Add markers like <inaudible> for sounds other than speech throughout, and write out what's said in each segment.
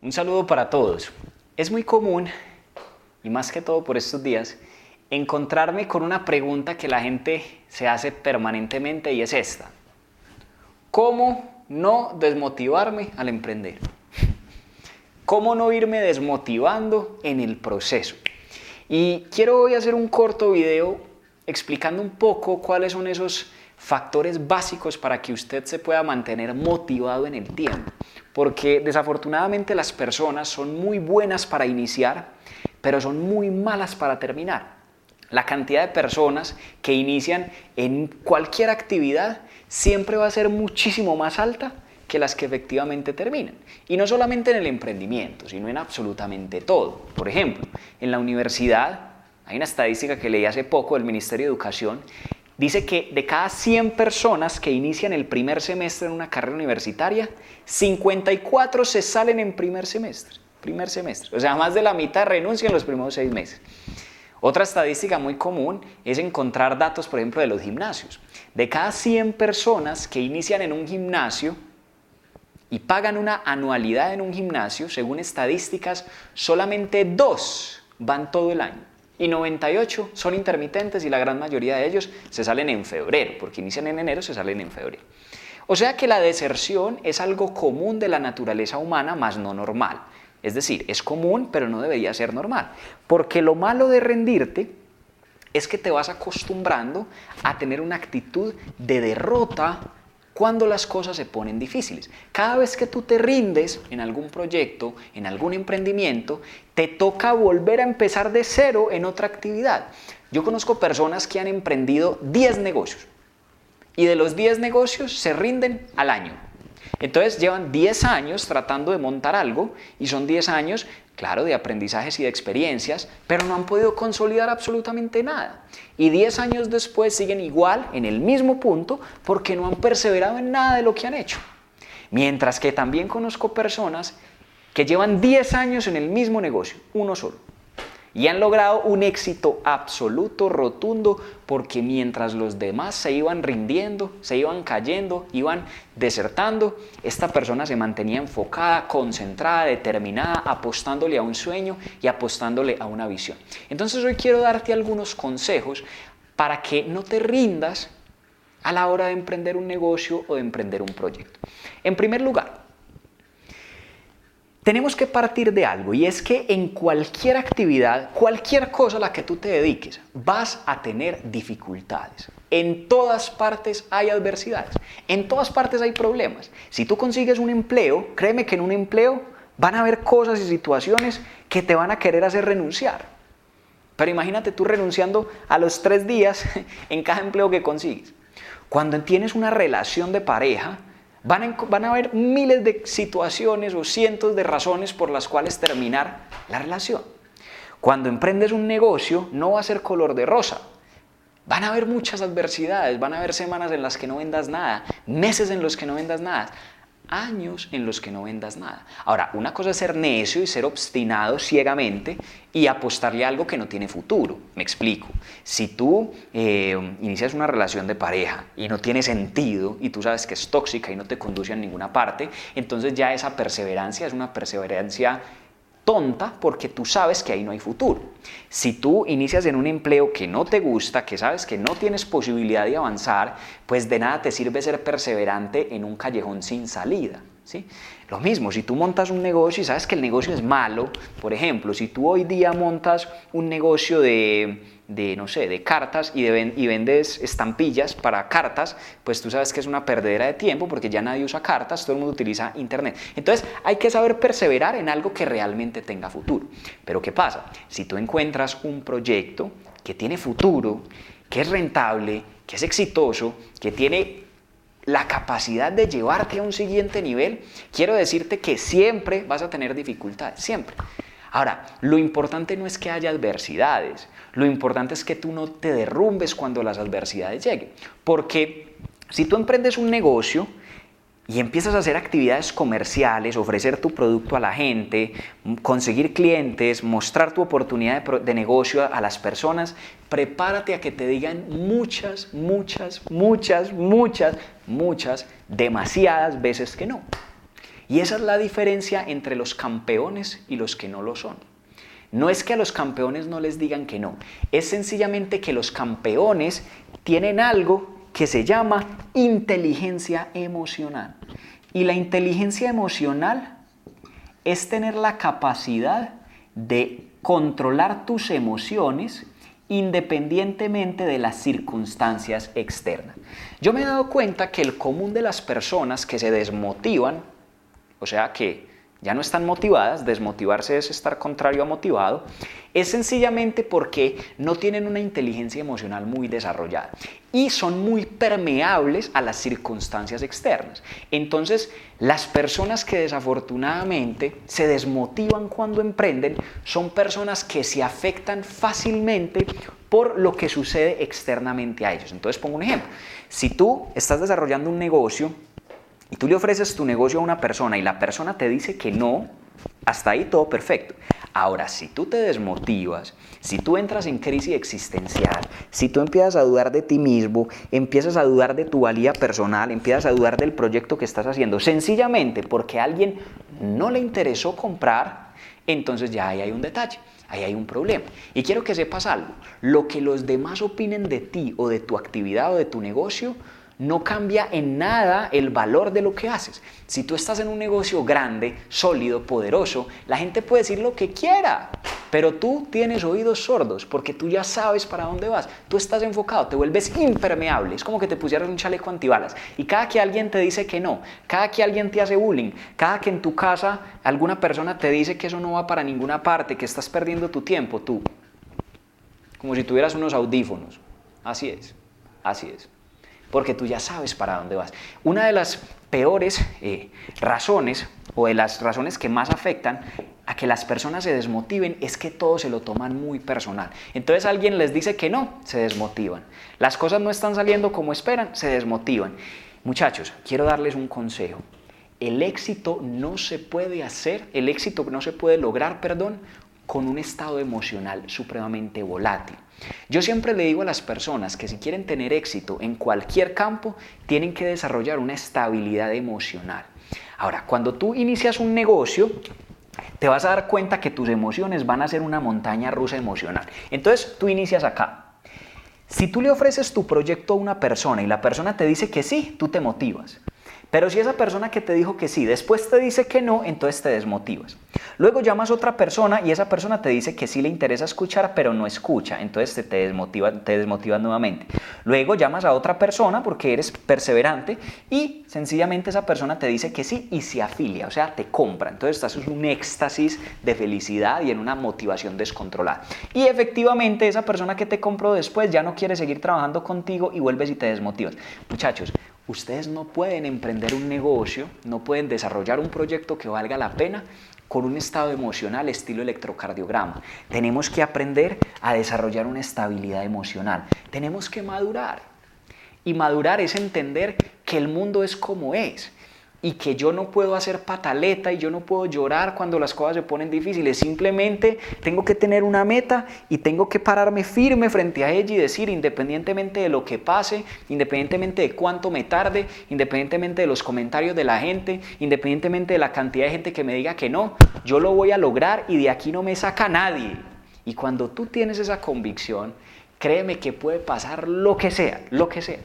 Un saludo para todos. Es muy común, y más que todo por estos días, encontrarme con una pregunta que la gente se hace permanentemente y es esta. ¿Cómo no desmotivarme al emprender? ¿Cómo no irme desmotivando en el proceso? Y quiero hoy hacer un corto video explicando un poco cuáles son esos factores básicos para que usted se pueda mantener motivado en el tiempo porque desafortunadamente las personas son muy buenas para iniciar, pero son muy malas para terminar. La cantidad de personas que inician en cualquier actividad siempre va a ser muchísimo más alta que las que efectivamente terminan. Y no solamente en el emprendimiento, sino en absolutamente todo. Por ejemplo, en la universidad, hay una estadística que leí hace poco del Ministerio de Educación dice que de cada 100 personas que inician el primer semestre en una carrera universitaria, 54 se salen en primer semestre. Primer semestre. O sea, más de la mitad renuncian en los primeros seis meses. Otra estadística muy común es encontrar datos, por ejemplo, de los gimnasios. De cada 100 personas que inician en un gimnasio y pagan una anualidad en un gimnasio, según estadísticas, solamente dos van todo el año y 98 son intermitentes y la gran mayoría de ellos se salen en febrero, porque inician en enero, se salen en febrero. O sea que la deserción es algo común de la naturaleza humana, más no normal. Es decir, es común, pero no debería ser normal. Porque lo malo de rendirte es que te vas acostumbrando a tener una actitud de derrota cuando las cosas se ponen difíciles. Cada vez que tú te rindes en algún proyecto, en algún emprendimiento, te toca volver a empezar de cero en otra actividad. Yo conozco personas que han emprendido 10 negocios y de los 10 negocios se rinden al año. Entonces llevan 10 años tratando de montar algo y son 10 años claro, de aprendizajes y de experiencias, pero no han podido consolidar absolutamente nada. Y 10 años después siguen igual, en el mismo punto, porque no han perseverado en nada de lo que han hecho. Mientras que también conozco personas que llevan 10 años en el mismo negocio, uno solo y han logrado un éxito absoluto, rotundo, porque mientras los demás se iban rindiendo, se iban cayendo, iban desertando, esta persona se mantenía enfocada, concentrada, determinada, apostándole a un sueño y apostándole a una visión. Entonces hoy quiero darte algunos consejos para que no te rindas a la hora de emprender un negocio o de emprender un proyecto. En primer lugar, tenemos que partir de algo y es que en cualquier actividad, cualquier cosa a la que tú te dediques, vas a tener dificultades. En todas partes hay adversidades, en todas partes hay problemas. Si tú consigues un empleo, créeme que en un empleo van a haber cosas y situaciones que te van a querer hacer renunciar. Pero imagínate tú renunciando a los tres días <laughs> en cada empleo que consigues. Cuando tienes una relación de pareja, Van a, haber miles de situaciones o cientos de razones por las cuales terminar la relación. Cuando emprendes un negocio no va a ser color de rosa. Van a haber muchas adversidades, van a haber semanas en las que no vendas nada, meses en los que no vendas nada años en los que no vendas nada. Ahora, una cosa es ser necio y ser obstinado ciegamente y apostarle a algo que no tiene futuro. Me explico. Si tú eh, inicias una relación de pareja y no tiene sentido y tú sabes que es tóxica y no te conduce a ninguna parte, entonces ya esa perseverancia es una perseverancia tonta porque tú sabes que ahí no hay futuro. Si tú inicias en un empleo que no te gusta, que sabes que no tienes posibilidad de avanzar, pues de nada te sirve ser perseverante en un callejón sin salida. Lo mismo, si tú montas un negocio y sabes que el negocio es malo, por ejemplo, si tú hoy día montas un negocio de de, no sé, de cartas y, de, y vendes estampillas para cartas, pues tú sabes que es una perdedera de tiempo porque ya nadie usa cartas, todo el mundo utiliza Internet. Entonces hay que saber perseverar en algo que realmente tenga futuro. Pero ¿qué pasa? Si tú encuentras un proyecto que tiene futuro, que es rentable, que es exitoso, que tiene la capacidad de llevarte a un siguiente nivel, quiero decirte que siempre vas a tener dificultades, siempre. Ahora, lo importante no es que haya adversidades, lo importante es que tú no te derrumbes cuando las adversidades lleguen. Porque si tú emprendes un negocio y empiezas a hacer actividades comerciales, ofrecer tu producto a la gente, conseguir clientes, mostrar tu oportunidad de, negocio a las personas, prepárate a que te digan muchas, muchas, muchas, muchas, muchas, demasiadas veces que no. Y esa es la diferencia entre los campeones y los que no lo son. No es que a los campeones no les digan que no, es sencillamente que los campeones tienen algo que se llama inteligencia emocional. Y la inteligencia emocional es tener la capacidad de controlar tus emociones independientemente de las circunstancias externas. Yo me he dado cuenta que el común de las personas que se desmotivan, o sea que ya no están motivadas, desmotivarse es estar contrario a motivado, es sencillamente porque no tienen una inteligencia emocional muy desarrollada y son muy permeables a las circunstancias externas. Entonces, las personas que desafortunadamente se desmotivan cuando emprenden son personas que se afectan fácilmente por lo que sucede externamente a ellos. Entonces, pongo un ejemplo. Si tú estás desarrollando un negocio, y tú le ofreces tu negocio a una persona y la persona te dice que no, hasta ahí todo perfecto. Ahora, si tú te desmotivas, si tú entras en crisis existencial, si tú empiezas a dudar de ti mismo, empiezas a dudar de tu valía personal, empiezas a dudar del proyecto que estás haciendo, sencillamente porque a alguien no le interesó comprar, entonces ya ahí hay un detalle. Ahí hay un problema. Y quiero que sepas algo. Lo que los demás opinen de ti o de tu actividad o de tu negocio no cambia en nada el valor de lo que haces. Si tú estás en un negocio grande, sólido, poderoso, la gente puede decir lo que quiera, pero tú tienes oídos sordos porque tú ya sabes para dónde vas. Tú estás enfocado, te vuelves impermeable. Es como que te pusieras un chaleco antibalas. Y cada que alguien te dice que no, cada que alguien te hace bullying, cada que en tu casa alguna persona te dice que eso no va para ninguna parte, que estás perdiendo tu tiempo, tú, como si tuvieras unos audífonos. Así es, así es porque tú ya sabes para dónde vas. Una de las peores eh, razones o de las razones que más afectan a que las personas se desmotiven es que todo se lo toman muy personal. Entonces alguien les dice que no, se desmotivan. Las cosas no están saliendo como esperan, se desmotivan. Muchachos, quiero darles un consejo. El éxito no se puede hacer, el éxito no se puede lograr, perdón, con un estado emocional supremamente volátil. Yo siempre le digo a las personas que si quieren tener éxito en cualquier campo, tienen que desarrollar una estabilidad emocional. Ahora, cuando tú inicias un negocio, te vas a dar cuenta que tus emociones van a ser una montaña rusa emocional. Entonces, tú inicias acá. Si tú le ofreces tu proyecto a una persona y la persona te dice que sí, tú te motivas. Pero si esa persona que te dijo que sí, después te dice que no, entonces te desmotivas. Luego llamas a otra persona y esa persona te dice que sí le interesa escuchar, pero no escucha, entonces te, desmotiva, te desmotivas nuevamente. Luego llamas a otra persona porque eres perseverante y sencillamente esa persona te dice que sí y se afilia, o sea, te compra. Entonces estás en un éxtasis de felicidad y en una motivación descontrolada. Y efectivamente esa persona que te compró después ya no quiere seguir trabajando contigo y vuelves y te desmotivas. Muchachos, Ustedes no pueden emprender un negocio, no pueden desarrollar un proyecto que valga la pena con un estado emocional estilo electrocardiograma. Tenemos que aprender a desarrollar una estabilidad emocional. Tenemos que madurar. Y madurar es entender que el mundo es como es y que yo no puedo hacer pataleta y yo no puedo llorar cuando las cosas se ponen difíciles. Simplemente tengo que tener una meta y tengo que pararme firme frente a ella y decir, independientemente de lo que pase, independientemente de cuánto me tarde, independientemente de los comentarios de la gente, independientemente de la cantidad de gente que me diga que no, yo lo voy a lograr y de aquí no me saca nadie. Y cuando tú tienes esa convicción, créeme que puede pasar lo que sea, lo que sea.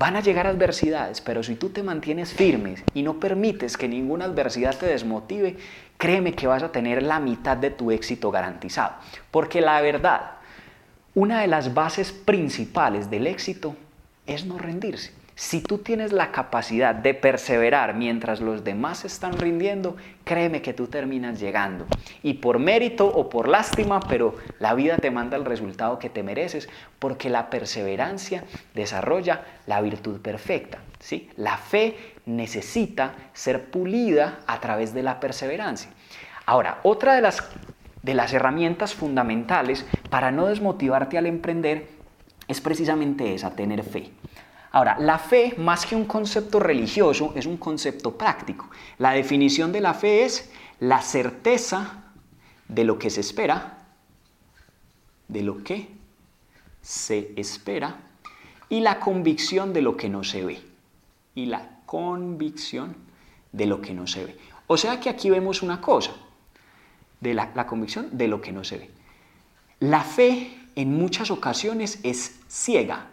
Van a llegar adversidades, pero si tú te mantienes firmes y no permites que ninguna adversidad te desmotive, créeme que vas a tener la mitad de tu éxito garantizado. Porque la verdad, una de las bases principales del éxito es no rendirse. Si tú tienes la capacidad de perseverar mientras los demás están rindiendo, créeme que tú terminas llegando. Y por mérito o por lástima, pero la vida te manda el resultado que te mereces, porque la perseverancia desarrolla la virtud perfecta. ¿sí? La fe necesita ser pulida a través de la perseverancia. Ahora, otra de las, de las herramientas fundamentales para no desmotivarte al emprender es precisamente esa, tener fe. Ahora, la fe, más que un concepto religioso, es un concepto práctico. La definición de la fe es la certeza de lo que se espera, de lo que se espera, y la convicción de lo que no se ve. Y la convicción de lo que no se ve. O sea que aquí vemos una cosa, de la, la convicción de lo que no se ve. La fe en muchas ocasiones es ciega.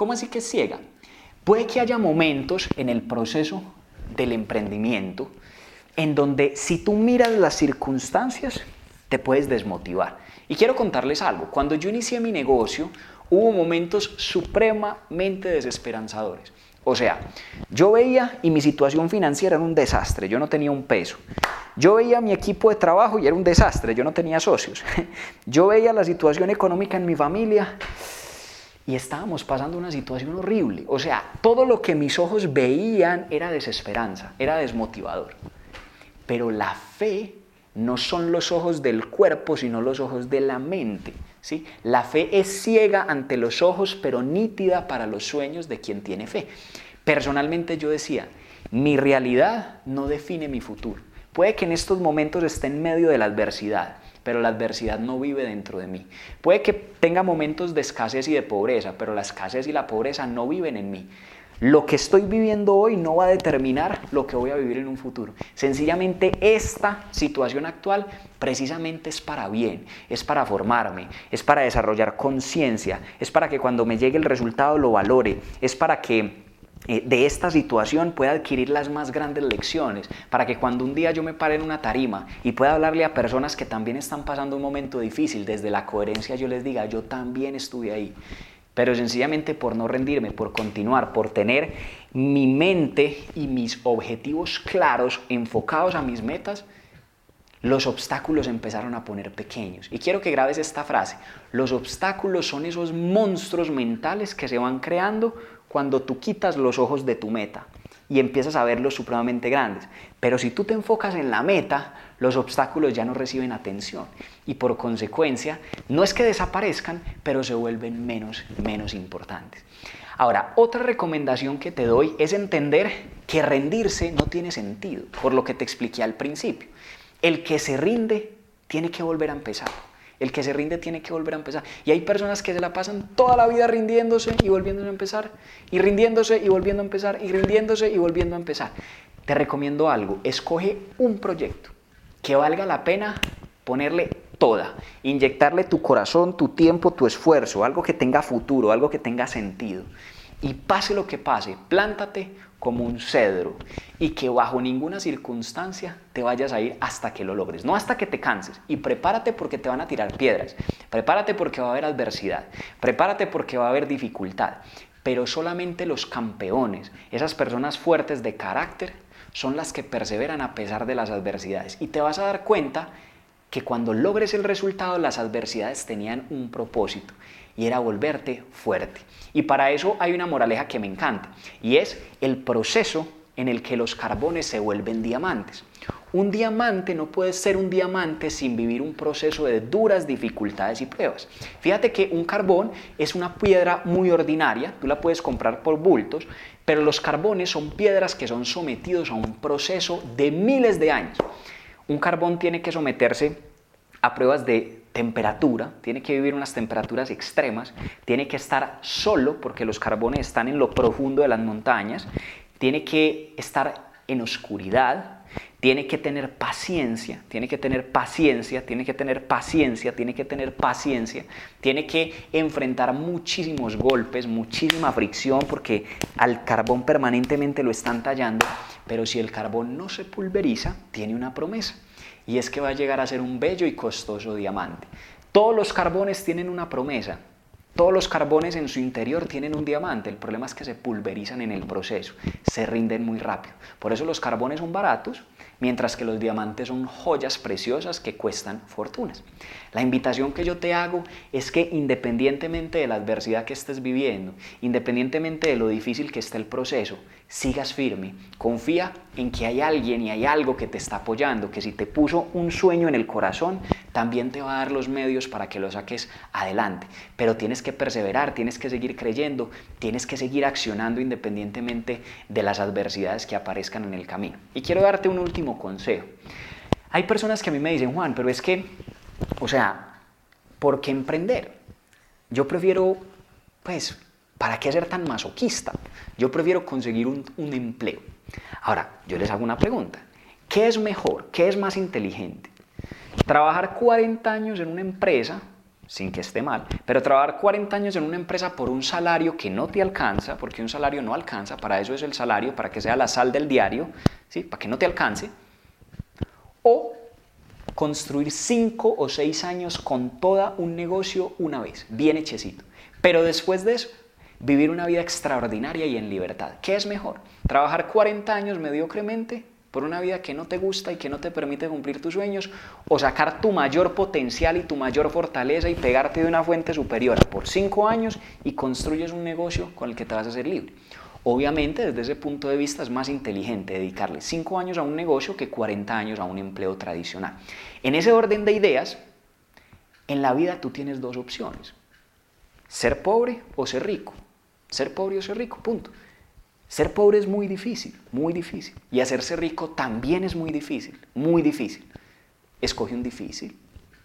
¿Cómo así que es ciega? Puede que haya momentos en el proceso del emprendimiento en donde si tú miras las circunstancias, te puedes desmotivar. Y quiero contarles algo. Cuando yo inicié mi negocio, hubo momentos supremamente desesperanzadores. O sea, yo veía y mi situación financiera era un desastre, yo no tenía un peso. Yo veía mi equipo de trabajo y era un desastre, yo no tenía socios. <laughs> Yo veía la situación económica en mi familia y estábamos pasando una situación horrible. O sea, todo lo que mis ojos veían era desesperanza, era desmotivador. Pero la fe no son los ojos del cuerpo, sino los ojos de la mente. ¿sí? La fe es ciega ante los ojos, pero nítida para los sueños de quien tiene fe. Personalmente yo decía, mi realidad no define mi futuro. Puede que en estos momentos esté en medio de la adversidad, pero la adversidad no vive dentro de mí. Puede que tenga momentos de escasez y de pobreza, pero la escasez y la pobreza no viven en mí. Lo que estoy viviendo hoy no va a determinar lo que voy a vivir en un futuro. Sencillamente esta situación actual precisamente es para bien, es para formarme, es para desarrollar conciencia, es para que cuando me llegue el resultado lo valore, es para que de esta situación pueda adquirir las más grandes lecciones, para que cuando un día yo me pare en una tarima y pueda hablarle a personas que también están pasando un momento difícil, desde la coherencia yo les diga, yo también estuve ahí. Pero sencillamente por no rendirme, por continuar, por tener mi mente y mis objetivos claros, enfocados a mis metas, los obstáculos empezaron a poner pequeños. Y quiero que grabes esta frase. Los obstáculos son esos monstruos mentales que se van creando cuando tú quitas los ojos de tu meta y empiezas a verlos supremamente grandes. Pero si tú te enfocas en la meta, los obstáculos ya no reciben atención y por consecuencia no es que desaparezcan, pero se vuelven menos, menos importantes. Ahora, otra recomendación que te doy es entender que rendirse no tiene sentido, por lo que te expliqué al principio. El que se rinde tiene que volver a empezar. El que se rinde tiene que volver a empezar. Y hay personas que se la pasan toda la vida rindiéndose y volviendo a empezar, y rindiéndose y volviendo a empezar, y rindiéndose y volviendo a empezar. Te recomiendo algo, escoge un proyecto que valga la pena ponerle toda, inyectarle tu corazón, tu tiempo, tu esfuerzo, algo que tenga futuro, algo que tenga sentido. Y pase lo que pase, plántate como un cedro y que bajo ninguna circunstancia te vayas a ir hasta que lo logres, no hasta que te canses. Y prepárate porque te van a tirar piedras, prepárate porque va a haber adversidad, prepárate porque va a haber dificultad. Pero solamente los campeones, esas personas fuertes de carácter, son las que perseveran a pesar de las adversidades. Y te vas a dar cuenta que cuando logres el resultado las adversidades tenían un propósito y era volverte fuerte. Y para eso hay una moraleja que me encanta y es el proceso en el que los carbones se vuelven diamantes. Un diamante no puede ser un diamante sin vivir un proceso de duras dificultades y pruebas. Fíjate que un carbón es una piedra muy ordinaria, tú la puedes comprar por bultos, pero los carbones son piedras que son sometidos a un proceso de miles de años. Un carbón tiene que someterse a pruebas de temperatura, tiene que vivir unas temperaturas extremas, tiene que estar solo porque los carbones están en lo profundo de las montañas, tiene que estar en oscuridad, tiene que tener paciencia, tiene que tener paciencia, tiene que tener paciencia, tiene que tener paciencia, tiene que enfrentar muchísimos golpes, muchísima fricción, porque al carbón permanentemente lo están tallando, pero si el carbón no se pulveriza, tiene una promesa, y es que va a llegar a ser un bello y costoso diamante. Todos los carbones tienen una promesa, todos los carbones en su interior tienen un diamante, el problema es que se pulverizan en el proceso, se rinden muy rápido. Por eso los carbones son baratos, mientras que los diamantes son joyas preciosas que cuestan fortunas. La invitación que yo te hago es que independientemente de la adversidad que estés viviendo, independientemente de lo difícil que esté el proceso, sigas firme, confía en que hay alguien y hay algo que te está apoyando, que si te puso un sueño en el corazón, también te va a dar los medios para que lo saques adelante. Pero tienes que perseverar, tienes que seguir creyendo, tienes que seguir accionando independientemente de las adversidades que aparezcan en el camino. Y quiero darte un último consejo. Hay personas que a mí me dicen, Juan, pero es que, o sea, ¿por qué emprender? Yo prefiero, pues, ¿para qué ser tan masoquista? Yo prefiero conseguir un, empleo. Ahora, yo les hago una pregunta. ¿Qué es mejor? ¿Qué es más inteligente? Trabajar 40 años en una empresa, sin que esté mal, pero trabajar 40 años en una empresa por un salario que no te alcanza, porque un salario no alcanza, para eso es el salario, para que sea la sal del diario, ¿sí? para que no te alcance, o construir 5 o 6 años con todo un negocio una vez, bien hechecito. Pero después de eso, vivir una vida extraordinaria y en libertad. ¿Qué es mejor? ¿Trabajar 40 años mediocremente por una vida que no te gusta y que no te permite cumplir tus sueños? ¿O sacar tu mayor potencial y tu mayor fortaleza y pegarte de una fuente superior por 5 años y construyes un negocio con el que te vas a hacer libre? Obviamente, desde ese punto de vista es más inteligente dedicarle 5 años a un negocio que 40 años a un empleo tradicional. En ese orden de ideas, en la vida tú tienes dos opciones. Ser pobre o ser rico. Ser pobre o ser rico, punto. Ser pobre es muy difícil, muy difícil. Y hacerse rico también es muy difícil, muy difícil. Escoge un difícil.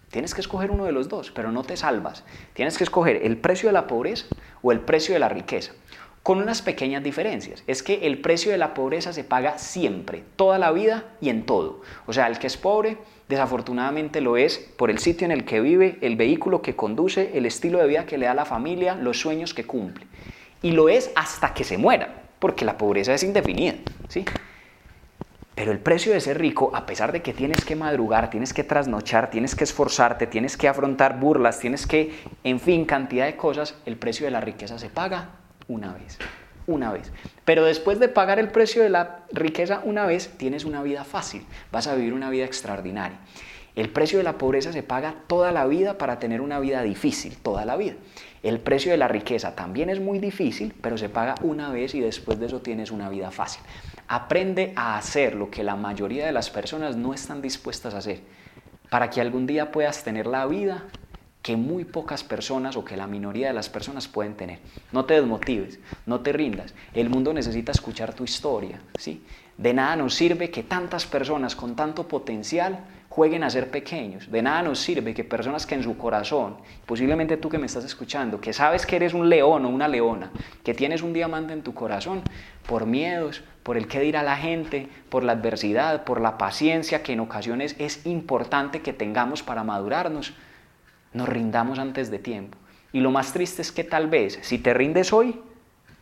Tienes que escoger uno de los dos, pero no te salvas. Tienes que escoger el precio de la pobreza o el precio de la riqueza con unas pequeñas diferencias. Es que el precio de la pobreza se paga siempre, toda la vida y en todo. O sea, el que es pobre, desafortunadamente lo es por el sitio en el que vive, el vehículo que conduce, el estilo de vida que le da la familia, los sueños que cumple. Y lo es hasta que se muera, porque la pobreza es indefinida. ¿sí? Pero el precio de ser rico, a pesar de que tienes que madrugar, tienes que trasnochar, tienes que esforzarte, tienes que afrontar burlas, tienes que, en fin, cantidad de cosas, el precio de la riqueza se paga una vez, una vez. Pero después de pagar el precio de la riqueza una vez, tienes una vida fácil, vas a vivir una vida extraordinaria. El precio de la pobreza se paga toda la vida para tener una vida difícil, toda la vida. El precio de la riqueza también es muy difícil, pero se paga una vez y después de eso tienes una vida fácil. Aprende a hacer lo que la mayoría de las personas no están dispuestas a hacer, para que algún día puedas tener la vida que muy pocas personas o que la minoría de las personas pueden tener. No te desmotives, no te rindas. El mundo necesita escuchar tu historia, ¿sí? De nada nos sirve que tantas personas con tanto potencial jueguen a ser pequeños. De nada nos sirve que personas que en su corazón, posiblemente tú que me estás escuchando, que sabes que eres un león o una leona, que tienes un diamante en tu corazón, por miedos, por el qué dirá la gente, por la adversidad, por la paciencia que en ocasiones es importante que tengamos para madurarnos, nos rindamos antes de tiempo. Y lo más triste es que tal vez si te rindes hoy,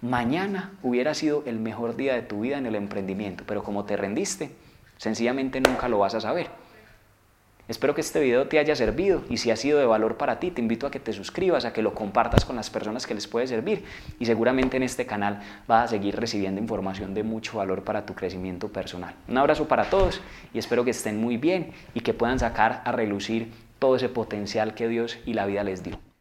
mañana hubiera sido el mejor día de tu vida en el emprendimiento, pero como te rendiste, sencillamente nunca lo vas a saber. Espero que este video te haya servido y si ha sido de valor para ti, te invito a que te suscribas, a que lo compartas con las personas que les puede servir y seguramente en este canal vas a seguir recibiendo información de mucho valor para tu crecimiento personal. Un abrazo para todos y espero que estén muy bien y que puedan sacar a relucir todo ese potencial que Dios y la vida les dio.